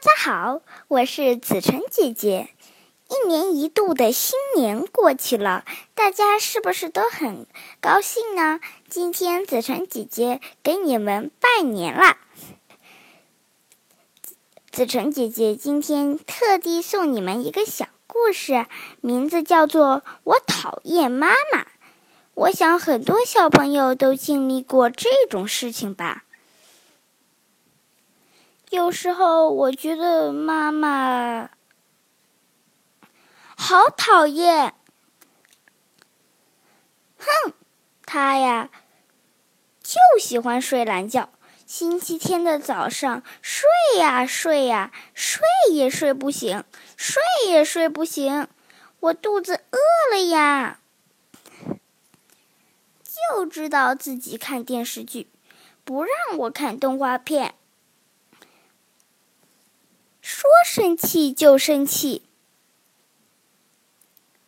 大家好，我是子晨姐姐。一年一度的新年过去了，大家是不是都很高兴呢？今天子晨姐姐给你们拜年啦！子晨姐姐今天特地送你们一个小故事，名字叫做《我讨厌妈妈》。我想很多小朋友都经历过这种事情吧。有时候我觉得妈妈好讨厌，哼，她呀就喜欢睡懒觉。星期天的早上睡呀睡呀睡也睡不醒，睡也睡不醒。我肚子饿了呀，就知道自己看电视剧，不让我看动画片。说生气就生气，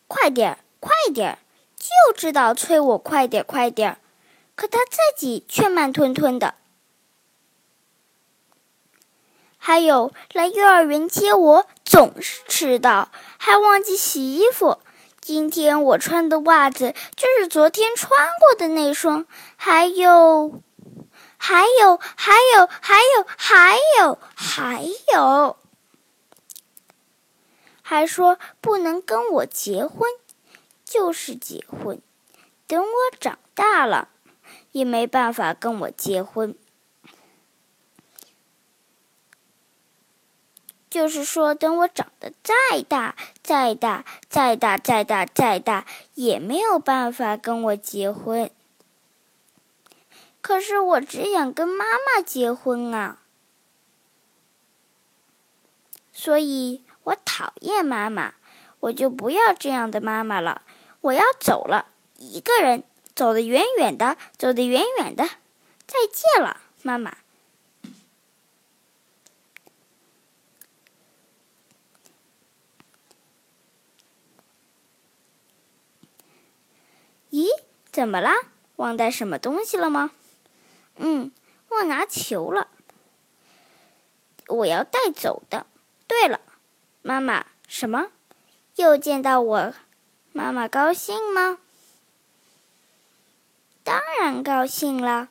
快点，快点，就知道催我快点，快点，可他自己却慢吞吞的。还有来幼儿园接我总是迟到，还忘记洗衣服。今天我穿的袜子就是昨天穿过的那双。还有，还有，还有，还有，还有，还有。还说不能跟我结婚，就是结婚。等我长大了，也没办法跟我结婚。就是说，等我长得再大、再大、再大、再大、再大，也没有办法跟我结婚。可是我只想跟妈妈结婚啊，所以。我讨厌妈妈，我就不要这样的妈妈了。我要走了，一个人走得远远的，走得远远的。再见了，妈妈。咦，怎么啦？忘带什么东西了吗？嗯，忘拿球了。我要带走的。对了。妈妈，什么？又见到我，妈妈高兴吗？当然高兴了。